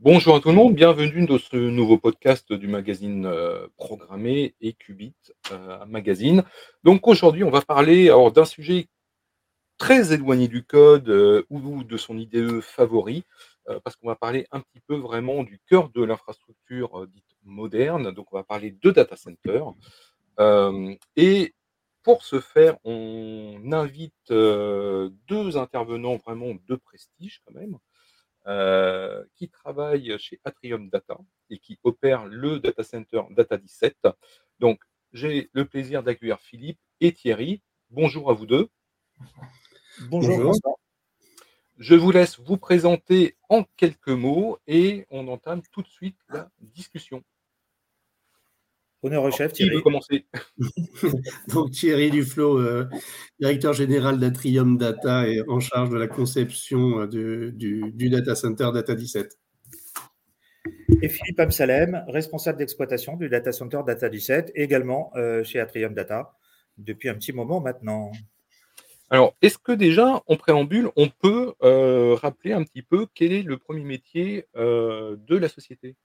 Bonjour à tout le monde, bienvenue dans ce nouveau podcast du magazine euh, programmé et Qubit euh, Magazine. Donc aujourd'hui, on va parler d'un sujet très éloigné du code euh, ou de son IDE favori, parce qu'on va parler un petit peu vraiment du cœur de l'infrastructure dite moderne. Donc on va parler de data center. et pour ce faire, on invite deux intervenants vraiment de prestige quand même. Euh, qui travaille chez Atrium Data et qui opère le data center Data 17. Donc, j'ai le plaisir d'accueillir Philippe et Thierry. Bonjour à vous deux. Bonjour. Je vous laisse vous présenter en quelques mots et on entame tout de suite la discussion. Honneur au chef, Thierry. Qui veut commencer? Donc Thierry Duflo, euh, directeur général d'Atrium Data et en charge de la conception euh, du, data center Data 17. Et Philippe Absalem, responsable d'exploitation du data center Data 17, également euh, chez Atrium Data, depuis un petit moment maintenant. Alors, est-ce que déjà, en préambule, on peut rappeler un petit peu quel est le premier métier de la société?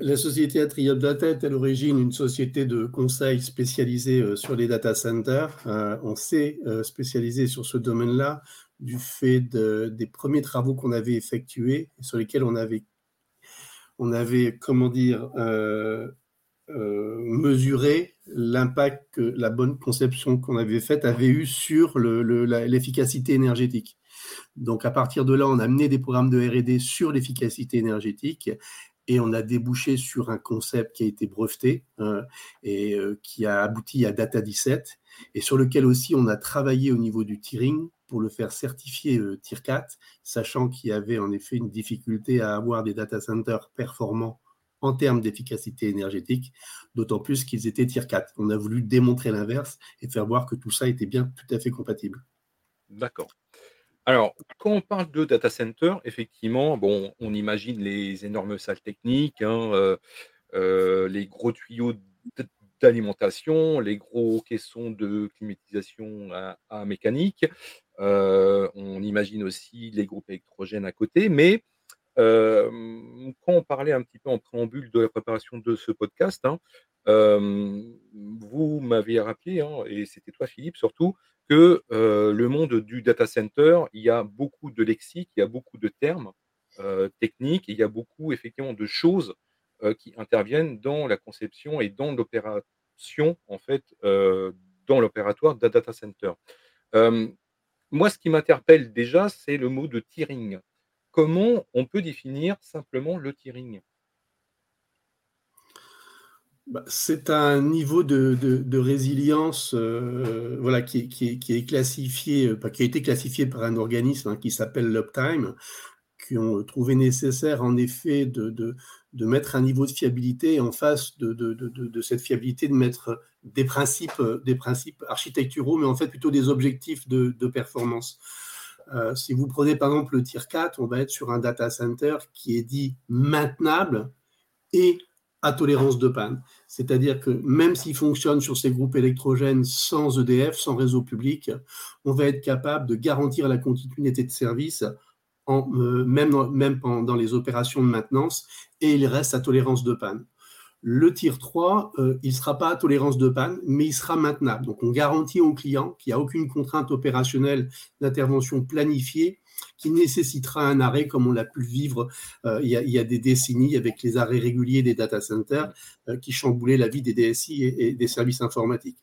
La société Atrium Data est à l'origine une société de conseil spécialisée euh, sur les data centers. Euh, on s'est euh, spécialisé sur ce domaine-là du fait des premiers travaux qu'on avait effectués sur lesquels on avait, on avait comment dire, mesuré l'impact que la bonne conception qu'on avait faite avait eu sur l'efficacité énergétique. Donc à partir de là, on a mené des programmes de R&D sur l'efficacité énergétique et on a débouché sur un concept qui a été breveté hein, et euh, qui a abouti à Data 17 et sur lequel aussi on a travaillé au niveau du tiering pour le faire certifier euh, Tier 4, sachant qu'il y avait en effet une difficulté à avoir des data centers performants en termes d'efficacité énergétique, d'autant plus qu'ils étaient Tier 4. On a voulu démontrer l'inverse et faire voir que tout ça était bien tout à fait compatible. D'accord. Alors, quand on parle de data center, effectivement, on imagine les énormes salles techniques, hein, euh, euh, les gros tuyaux d'alimentation, les gros caissons de climatisation à, mécanique. Euh, on imagine aussi les groupes électrogènes à côté, mais quand on parlait un petit peu en préambule de la préparation de ce podcast, hein, vous m'avez rappelé, hein, et c'était toi Philippe surtout, que le monde du data center, il y a beaucoup de lexique, il y a beaucoup de termes techniques, il y a beaucoup effectivement de choses qui interviennent dans la conception et dans l'opération, en fait, dans l'opératoire d'un data center. moi, ce qui m'interpelle déjà, c'est le mot de tiering. Comment on peut définir simplement le tiering? Bah, c'est un niveau de, résilience euh, voilà, qui, est classifié, euh, qui a été classifié par un organisme hein, qui s'appelle l'Uptime, qui ont trouvé nécessaire en effet de, mettre un niveau de fiabilité en face de, cette fiabilité, de mettre principes, des principes architecturaux, mais en fait plutôt des objectifs de, performance. Euh, si vous prenez par exemple le Tier 4, on va être sur un data center qui est dit maintenable et à tolérance de panne. C'est-à-dire que même s'il fonctionne sur ces groupes électrogènes sans EDF, sans réseau public, on va être capable de garantir la continuité de service euh, même, dans, même pendant les opérations de maintenance et il reste à tolérance de panne. Le Tier 3, euh, il ne sera pas à tolérance de panne, mais il sera maintenable. Donc on garantit au client qu'il n'y a aucune contrainte opérationnelle d'intervention planifiée qui nécessitera un arrêt comme on l'a pu vivre euh, il, y a, des décennies avec les arrêts réguliers des data centers euh, qui chamboulaient la vie des DSI et, des services informatiques.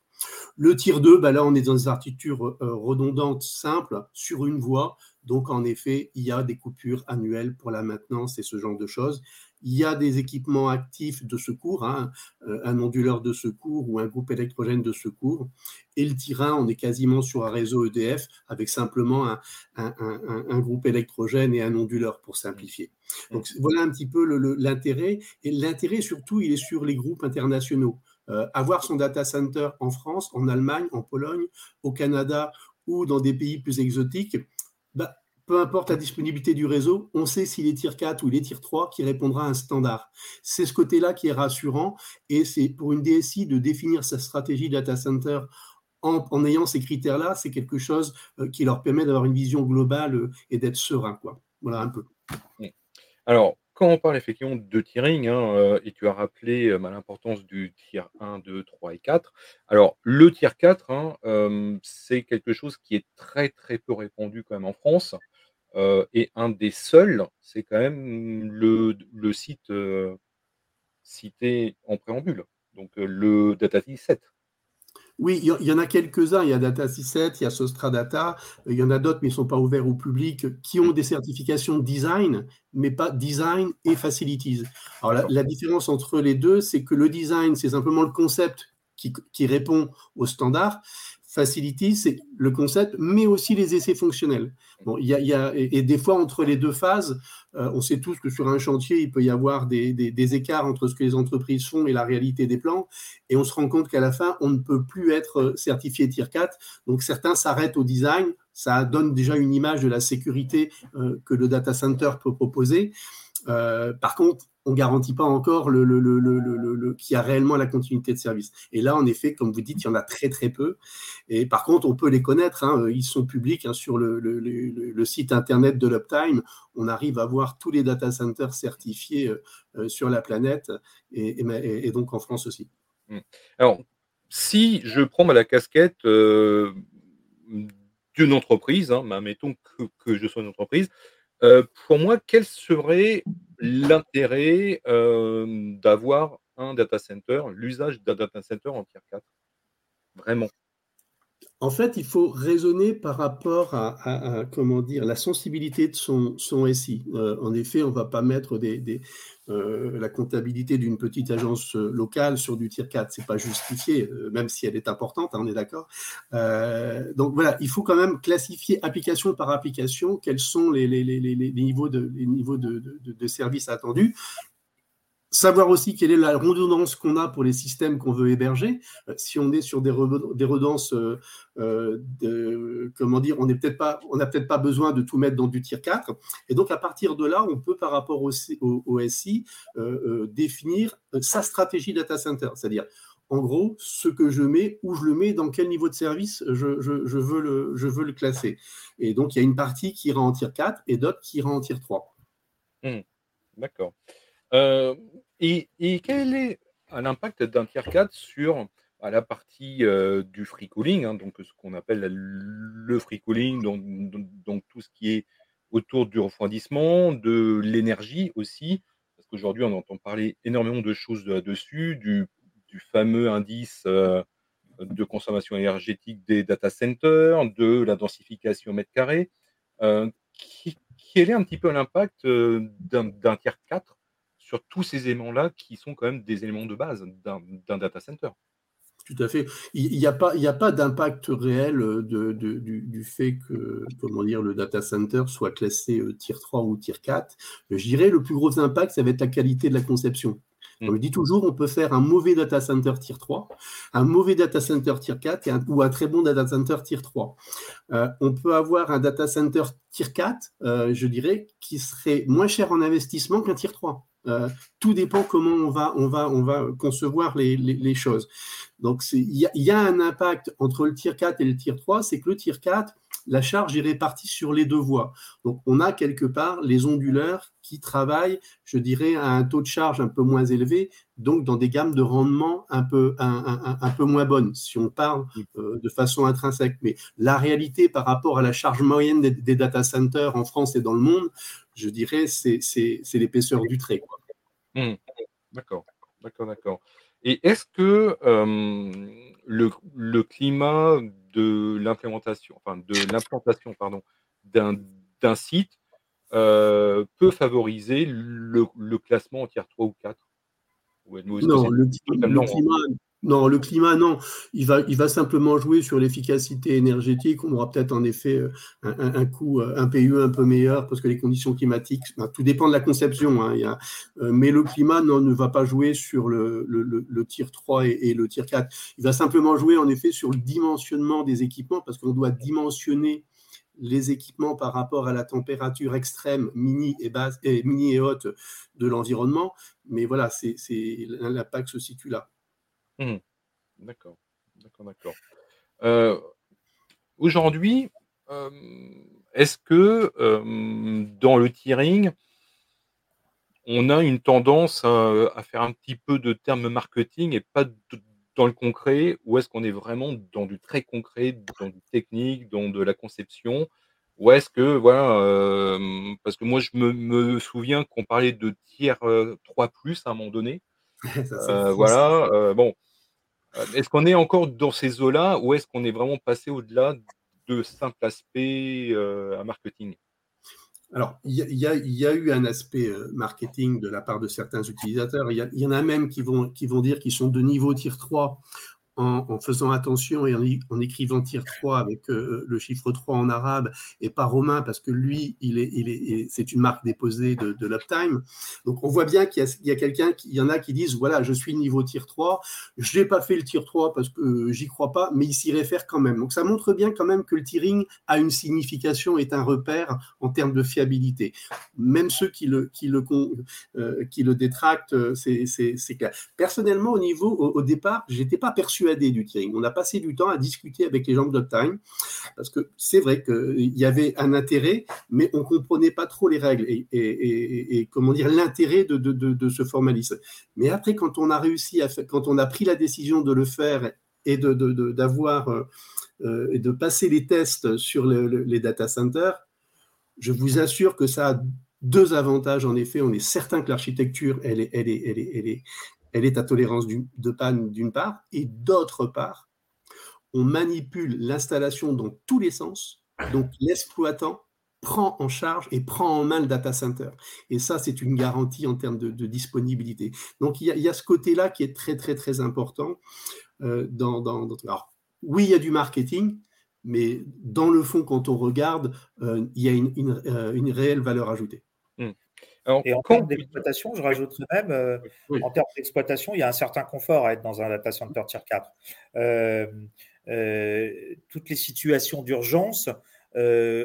Le tier 2, bah là, on est dans des architectures redondantes simples sur une voie. Donc, en effet, il y a des coupures annuelles pour la maintenance et ce genre de choses. Il y a des équipements actifs de secours, hein, euh, un onduleur de secours ou un groupe électrogène de secours. Et le terrain, on est quasiment sur un réseau EDF avec simplement un, groupe électrogène et un onduleur pour simplifier. Donc voilà un petit peu l'intérêt. Et l'intérêt surtout, il est sur les groupes internationaux. Euh, avoir son data center en France, en Allemagne, en Pologne, au Canada ou dans des pays plus exotiques, bah, peu importe la disponibilité du réseau, on sait s'il est tier 4 ou il est tier 3 qui répondra à un standard. C'est ce côté-là qui est rassurant et c'est pour une DSI de définir sa stratégie data center en, ayant ces critères-là, c'est quelque chose euh, qui leur permet d'avoir une vision globale euh, et d'être serein. Quoi. Voilà un peu. Alors, quand on parle effectivement de tiering, hein, heu, et tu as rappelé, bah, l'importance du tier 1, 2, 3 et 4. Alors le tier 4, hein, c'est quelque chose qui est très, très peu répandu quand même en France, et un des seuls, c'est quand même le le site, heu, cité en préambule, donc heu, le Data 7. Oui, il y en a quelques-uns. Il y a Data67, il y a Sostradata, il y en a d'autres, mais ils ne sont pas ouverts au public, qui ont des certifications design, mais pas design et facilities. Alors la, la différence entre les deux, c'est que le design, c'est simplement le concept qui, qui répond aux standards, Facility, c'est le concept, mais aussi les essais fonctionnels. Bon, y a, et, des fois, entre les deux phases, euh, on sait tous que sur un chantier, il peut y avoir des, des, écarts entre ce que les entreprises font et la réalité des plans. Et on se rend compte qu'à la fin, on ne peut plus être certifié Tier 4. Donc, certains s'arrêtent au design. Ça donne déjà une image de la sécurité euh, que le data center peut proposer. Euh, par contre, on garantit pas encore le, qu'il y a réellement la continuité de service. Et là, en effet, comme vous dites, il y en a très très peu. Et par contre, on peut les connaître. Hein, ils sont publics hein, sur le, site internet de l'Uptime. On arrive à voir tous les data centers certifiés euh, sur la planète et, donc en France aussi. Mmh. Alors, si je prends la casquette euh, d'une entreprise, hein, mettons que, je sois une entreprise, euh, pour moi, quel serait l'intérêt, d'avoir un data center, l'usage d'un data center en tier 4? Vraiment. En fait, il faut raisonner par rapport à, comment dire, la sensibilité de son, SI. Euh, en effet, on ne va pas mettre euh, la comptabilité d'une petite agence euh, locale sur du tier 4. Ce n'est pas justifié, même si elle est importante, hein, on est d'accord. donc voilà, il faut quand même classifier application par application quels sont les, niveaux, de services attendus savoir aussi quelle est la redondance qu'on a pour les systèmes qu'on veut héberger. Euh, si on est sur des, redondances, euh, euh, comment dire, on n'a peut-être pas, peut-être pas besoin de tout mettre dans du tier 4. Et donc à partir de là, on peut par rapport au, au, SI définir sa stratégie data center, c'est-à-dire en gros, ce que je mets, où je le mets, dans quel niveau de service je, veux, le, je veux le classer. Et donc, il y a une partie qui ira en tier 4 et d'autres qui ira en tier 3. Mmh. D'accord. Et, quel est l'impact 4 sur bah, la partie euh, du free cooling, hein, donc ce qu'on appelle le free cooling, donc, tout ce qui est autour du refroidissement, de l'énergie aussi, parce qu'aujourd'hui on entend parler énormément de choses là-dessus, du, fameux indice euh, de consommation énergétique des data centers, de la densification mètre carré. quel est un petit peu l'impact d'un tier 4 sur tous ces éléments-là qui sont quand même des éléments de base d'un data center. Tout à fait. Il n'y a pas, a pas d'impact réel euh, de, du, fait que comment dire, le data center soit classé euh, tier 3 ou tier 4. Je dirais le plus gros impact, ça va être la qualité de la conception. Mmh. je dis toujours, on peut faire un mauvais data center tier 3, un mauvais data center tier 4 et ou un très bon data center tier 3. Euh, on peut avoir un data center tier 4, je dirais, qui serait moins cher en investissement qu'un tier 3. Euh, tout dépend comment on va, on va, on va concevoir les, les, choses. Donc, il y, y, a un impact entre le tier 4 et le tier 3, c'est que le tier 4, la charge est répartie sur les deux voies. Donc, on a quelque part les onduleurs qui travaillent, je dirais, à un taux de charge un peu moins élevé, donc dans des gammes de rendement un peu, un, un, peu moins bonnes, si on parle euh, de façon intrinsèque. Mais la réalité par rapport à la charge moyenne des, des data centers en France et dans le monde, je dirais, c'est l'épaisseur du trait. Mmh. D'accord, d'accord, d'accord. Et est-ce que le, le, climat de l'implémentation, enfin de l'implantation, pardon, d'un site peut favoriser le, le, classement en tiers 3 ou 4 Non, le, le, climat, non, le climat, non. Il va, simplement jouer sur l'efficacité énergétique. On aura peut-être en effet euh, un, un, coût, euh, un PUE un peu meilleur parce que les conditions climatiques, tout dépend de la conception. Hein, euh, mais le climat non, ne va pas jouer sur le, le, le, tir 3 et, le tir 4. Il va simplement jouer en effet sur le dimensionnement des équipements parce qu'on doit dimensionner les équipements par rapport à la température extrême mini et basse et mini et haute de l'environnement. Mais voilà, l'impact se situe là. Mmh. D'accord, d'accord, d'accord. Euh, aujourd'hui, est-ce que, dans le tiering on a une tendance à, faire un petit peu de termes marketing et pas dans le concret, ou est-ce qu'on est vraiment dans du très concret, dans du technique, dans de la conception Ou est-ce que, voilà, parce que moi je me, souviens qu'on parlait de tiers 3 à un moment donné. voilà, bon. Est-ce qu'on est encore dans ces eaux-là ou est-ce qu'on est vraiment passé au-delà de simple aspect à marketing? Alors, il y, a, eu un aspect euh, marketing de la part de certains utilisateurs. Il y, en a même qui vont, qui vont dire qu'ils sont de niveau tier 3 en, faisant attention et en, écrivant tir 3 avec euh, le chiffre 3 en arabe et pas romain parce que lui, il est, il est, c'est une marque déposée de, de l'Uptime. Donc on voit bien qu'il y a, quelqu'un, il y en a qui disent voilà, je suis niveau tir 3, je n'ai pas fait le tir 3 parce que j'y crois pas, mais il s'y réfère quand même. Donc ça montre bien quand même que le tiering a une signification, est un repère en termes de fiabilité. Même ceux qui le, qui le, euh, qui le détractent, euh, c'est clair. Personnellement, au niveau, au, au départ, j'étais pas persuadé du. On a passé du temps à discuter avec les gens de Time parce que c'est vrai qu'il y avait un intérêt, mais on ne comprenait pas trop les règles et, comment dire l'intérêt de, ce formalisme. Mais après, quand on a réussi à quand on a pris la décision de le faire et d'avoir euh, euh, de passer les tests sur les data centers, je vous assure que ça a deux avantages. En effet, on est certain que l'architecture, elle est, elle est, elle est, elle est, à tolérance de panne d'une part, et d'autre part, on manipule l'installation dans tous les sens, donc l'exploitant prend en charge et prend en main le data center. Et ça, c'est une garantie en termes de, disponibilité. Donc, il y, a, ce côté-là qui est très, très, très important. Euh, dans, Alors, oui, il y a du marketing, mais dans le fond, quand on regarde, euh, il y a une, euh, réelle valeur ajoutée. Et en termes d'exploitation, je rajouterais même, euh, en termes d'exploitation, il y a un certain confort à être dans un data center tier 4. Euh, euh, toutes les situations d'urgence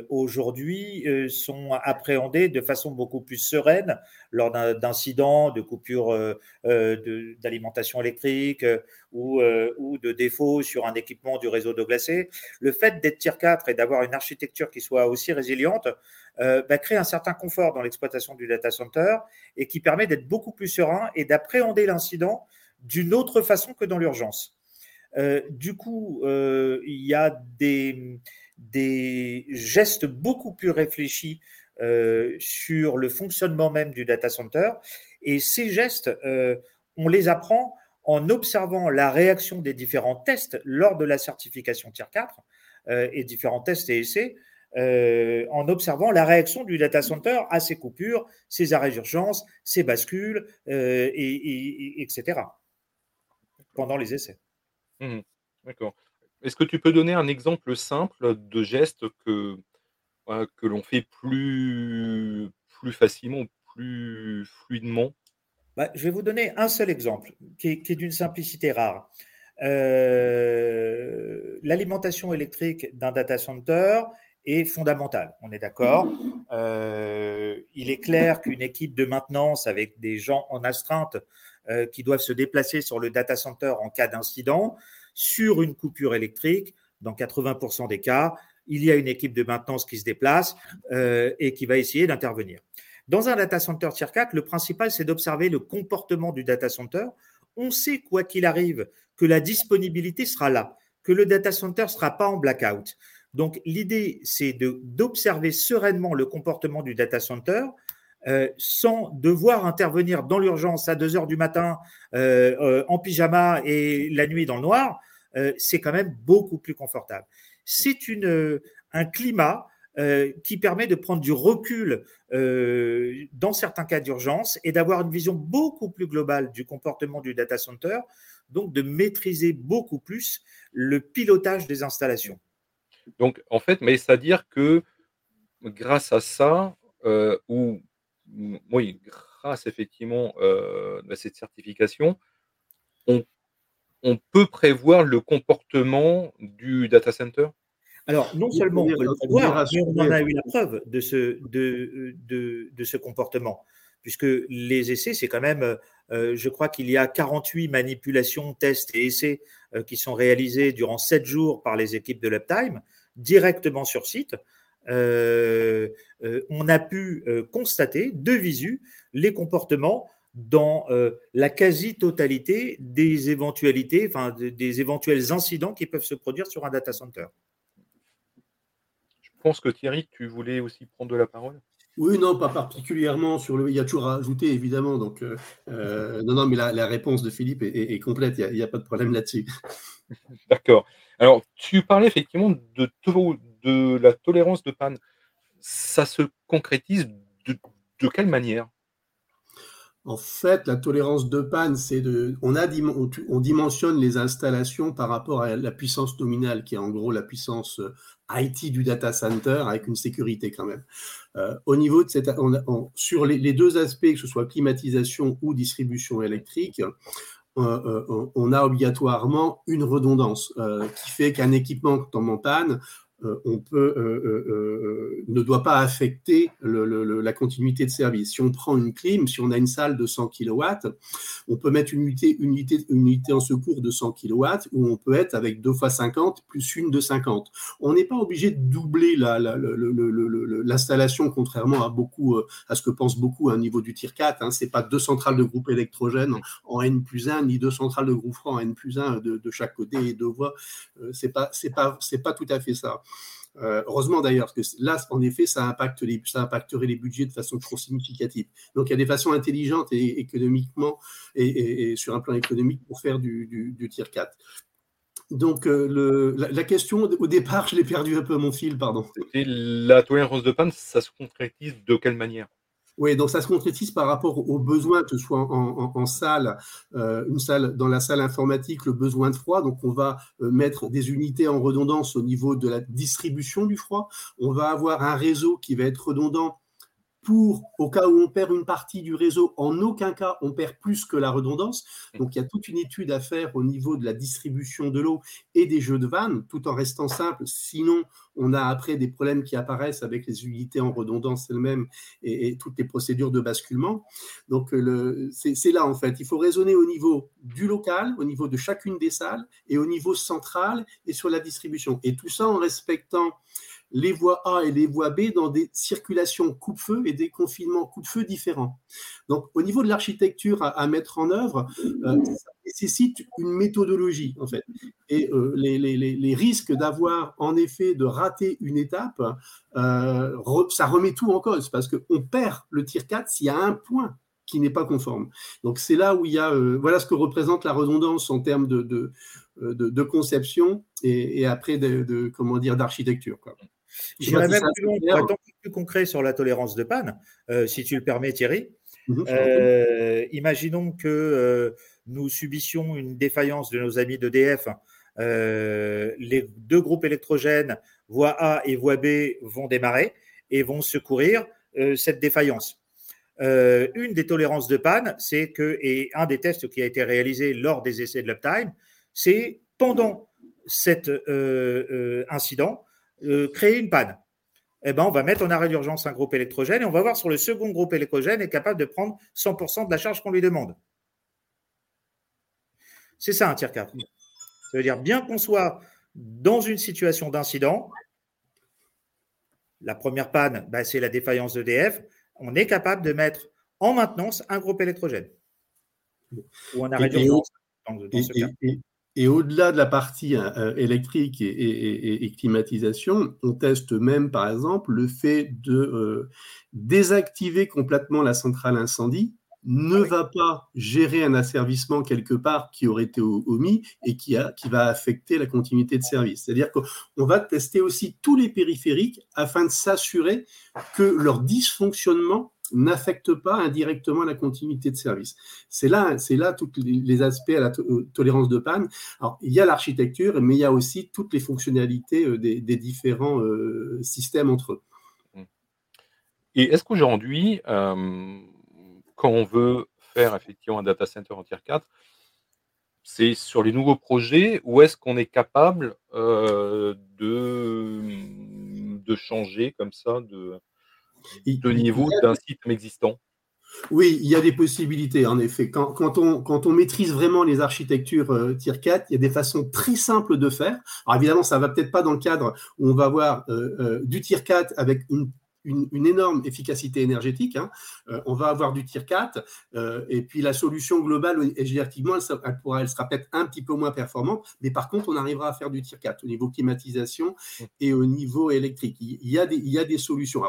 aujourd'hui sont appréhendées de façon beaucoup plus sereine lors d'incidents, de coupures d'alimentation électrique ou, de défauts sur un équipement du réseau d'eau glacée. Le fait d'être tier 4 et d'avoir une architecture qui soit aussi résiliente euh, bah, crée un certain confort dans l'exploitation du data center et qui permet d'être beaucoup plus serein et d'appréhender l'incident d'une autre façon que dans l'urgence. Euh, du coup, euh, il y a des, des, gestes beaucoup plus réfléchis sur le fonctionnement même du data center. Et ces gestes, on les apprend en observant la réaction des différents tests lors de la certification Tier 4 et différents tests et essais euh, en observant la réaction du data center à ces coupures, ces arrêts d'urgence, ces bascules, euh, et, etc. pendant les essais. Mmh D'accord. Est-ce que tu peux donner un exemple simple de geste que, que l'on fait plus, plus facilement, plus fluidement? Bah, Je vais vous donner un seul exemple qui est, d'une simplicité rare. Euh, l'alimentation électrique d'un data center est fondamentale. On est d'accord? Euh, il est clair qu'une équipe de maintenance avec des gens en astreinte euh, qui doivent se déplacer sur le data center en cas d'incident, sur une coupure électrique, dans 80% des cas, il y a une équipe de maintenance qui se déplace euh, et qui va essayer d'intervenir. Dans un data center tier 4, le principal, c'est d'observer le comportement du data center. On sait, quoi qu'il arrive, que la disponibilité sera là, que le data center ne sera pas en blackout, donc, l'idée, c'est d'observer sereinement le comportement du data center euh, sans devoir intervenir dans l'urgence à 2 heures du matin euh, euh, en pyjama et la nuit dans le noir. c'est quand même beaucoup plus confortable. C'est un climat qui permet de prendre du recul dans certains cas d'urgence et d'avoir une vision beaucoup plus globale du comportement du data center, donc de maîtriser beaucoup plus le pilotage des installations. Donc, en fait, mais c'est-à-dire que grâce à ça, euh, ou oui, grâce effectivement euh, à cette certification, on, peut prévoir le comportement du data center? Alors, non seulement on peut le prévoir, mais on en a eu la preuve de ce, de, de, ce comportement, puisque les essais, c'est quand même, euh, je crois qu'il y a 48 manipulations, tests et essais qui sont réalisés durant 7 jours par les équipes de l'Uptime directement sur site on a pu constater de visu les comportements dans la quasi-totalité des éventualités, enfin des éventuels incidents qui peuvent se produire sur un data center. Je pense que Thierry, tu voulais aussi prendre la parole? Oui, non, pas particulièrement sur le. Il y a toujours à ajouter, évidemment. Donc, euh, euh, non, non, mais la, réponse de Philippe est, complète. Il n'y a, pas de problème là-dessus. D'accord. Alors, tu parlais effectivement de, de la tolérance de panne. Ça se concrétise de quelle manière? En fait, la tolérance de panne, c'est de, on, a, on dimensionne les installations par rapport à la puissance nominale, qui est en gros la puissance euh, IT du data center, avec une sécurité quand même. Euh, au niveau de cette, sur les, deux aspects, que ce soit climatisation ou distribution électrique, euh, on a obligatoirement une redondance qui fait qu'un équipement tombe en panne, on peut, euh, euh, ne doit pas affecter la continuité de service. Si on prend une clim, si on a une salle de 100 kW, on peut mettre une unité, en secours de 100 kW où on peut être avec 2 fois 50 plus une de 50. On n'est pas obligé de doubler l'installation, contrairement à, ce que pensent beaucoup à un niveau du Tier 4. Hein. Ce n'est pas deux centrales de groupe électrogène en N plus 1, ni deux centrales de groupe franc en N plus 1 de, chaque côté et deux voies. Ce n'est pas tout à fait ça. Euh, heureusement d'ailleurs, parce que là, en effet, ça, impacte ça impacterait les budgets de façon trop significative. Donc, il y a des façons intelligentes et économiquement et, sur un plan économique pour faire du, tier 4. Donc, euh, la, question, au départ, je l'ai perdu un peu mon fil, pardon. Et la tolérance de panne, ça se concrétise de quelle manière? Oui, donc ça se concrétise par rapport aux besoins, que ce soit en, salle, euh, une salle dans la salle informatique, le besoin de froid. Donc on va euh, mettre des unités en redondance au niveau de la distribution du froid. On va avoir un réseau qui va être redondant pour, au cas où on perd une partie du réseau, en aucun cas on perd plus que la redondance. Donc il y a toute une étude à faire au niveau de la distribution de l'eau et des jeux de vannes, tout en restant simple. Sinon, on a après des problèmes qui apparaissent avec les unités en redondance elles-mêmes et, toutes les procédures de basculement. Donc c'est là en fait, il faut raisonner au niveau du local, au niveau de chacune des salles et au niveau central et sur la distribution. Et tout ça en respectant les voies A et les voies B dans des circulations coupe-feu et des confinements coup-de-feu différents. Donc, au niveau de l'architecture à, mettre en œuvre, euh, ça nécessite une méthodologie, en fait. Et euh, les, risques d'avoir, en effet, de rater une étape, euh, ça remet tout en cause, parce qu'on perd le tir 4 s'il y a un point qui n'est pas conforme. Donc c'est là où il y a, voilà ce que représente la redondance en termes de, conception et, après de, comment dire d'architecture. J'irais même plus loin, pour être plus concret sur la tolérance de panne, euh, si tu le permets, Thierry. Mhm, euh, imaginons que euh, nous subissions une défaillance de nos amis d'EDF. les deux groupes électrogènes, voie A et voie B, vont démarrer et vont secourir cette défaillance. une des tolérances de panne, c'est que, et un des tests qui a été réalisé lors des essais de l'uptime, c'est pendant cet incident, euh, créer une panne. Eh ben, on va mettre en arrêt d'urgence un groupe électrogène et on va voir si le second groupe électrogène est capable de prendre 100% de la charge qu'on lui demande. C'est ça un tiers 4. Ça veut dire bien qu'on soit dans une situation d'incident, la première panne, bah, c'est la défaillance d'EDF, on est capable de mettre en maintenance un groupe électrogène. Ou un arrêt d'urgence dans, ce cas. Et au-delà de la partie hein, euh, électrique et, climatisation, on teste même, par exemple, le fait de euh, désactiver complètement la centrale incendie ne va pas gérer un asservissement quelque part qui aurait été omis et qui, a, qui va affecter la continuité de service. C'est-à-dire qu'on va tester aussi tous les périphériques afin de s'assurer que leur dysfonctionnement n'affecte pas indirectement la continuité de service. C'est là, c'est là tous les aspects à la euh, tolérance de panne. Il y a l'architecture, mais il y a aussi toutes les fonctionnalités euh, des, différents euh, systèmes entre eux. Et est-ce qu'aujourd'hui, quand on veut faire effectivement un data center en tier 4, c'est sur les nouveaux projets ou est-ce qu'on est capable de, de changer comme ça de, de niveau d'un site existant Oui, il y a des possibilités, en effet. Quand, on, quand on, maîtrise vraiment les architectures euh, Tier 4, il y a des façons très simples de faire. Alors évidemment, ça va peut-être pas dans le cadre où on va avoir euh, euh, du Tier 4 avec une une, énorme efficacité énergétique. Hein. on va avoir du Tier 4, et puis la solution globale, énergétiquement, elle, elle, pourra, elle sera peut-être un petit peu moins performante, mais par contre, on arrivera à faire du Tier 4 au niveau climatisation et au niveau électrique. Il y a des, il y a des solutions.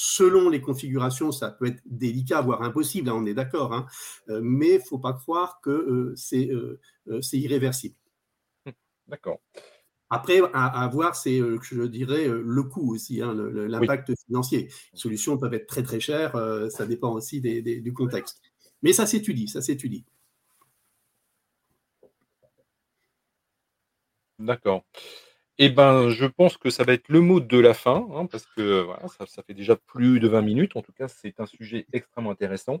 Selon les configurations, ça peut être délicat, voire impossible, hein, on est d'accord, hein. euh, mais il ne faut pas croire que euh, euh, c'est irréversible. Hum, d'accord. Après, à, voir, c'est, je dirais, le coût aussi, hein, l'impact financier. Les solutions peuvent être très très chères, ça dépend aussi du contexte. Mais ça s'étudie, ça s'étudie. D'accord. Eh ben, je pense que ça va être le mot de la fin, hein, parce que voilà, ça, fait déjà plus de 20 minutes. En tout cas, c'est un sujet extrêmement intéressant.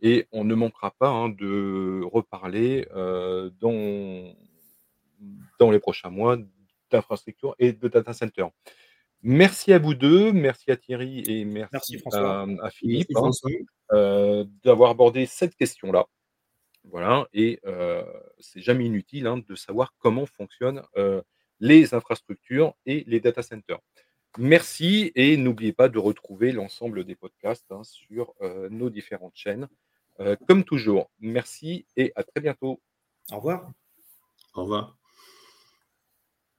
Et on ne manquera pas hein, de reparler euh, dans, dans les prochains mois d'infrastructure et de data center. Merci à vous deux, merci à Thierry et merci, À, Philippe hein, euh, d'avoir abordé cette question-là. Voilà, et euh, c'est jamais inutile de savoir comment fonctionne les infrastructures et les data centers. Merci et n'oubliez pas de retrouver l'ensemble des podcasts hein, sur euh, nos différentes chaînes. Euh, comme toujours, merci et à très bientôt. Au revoir. Au revoir.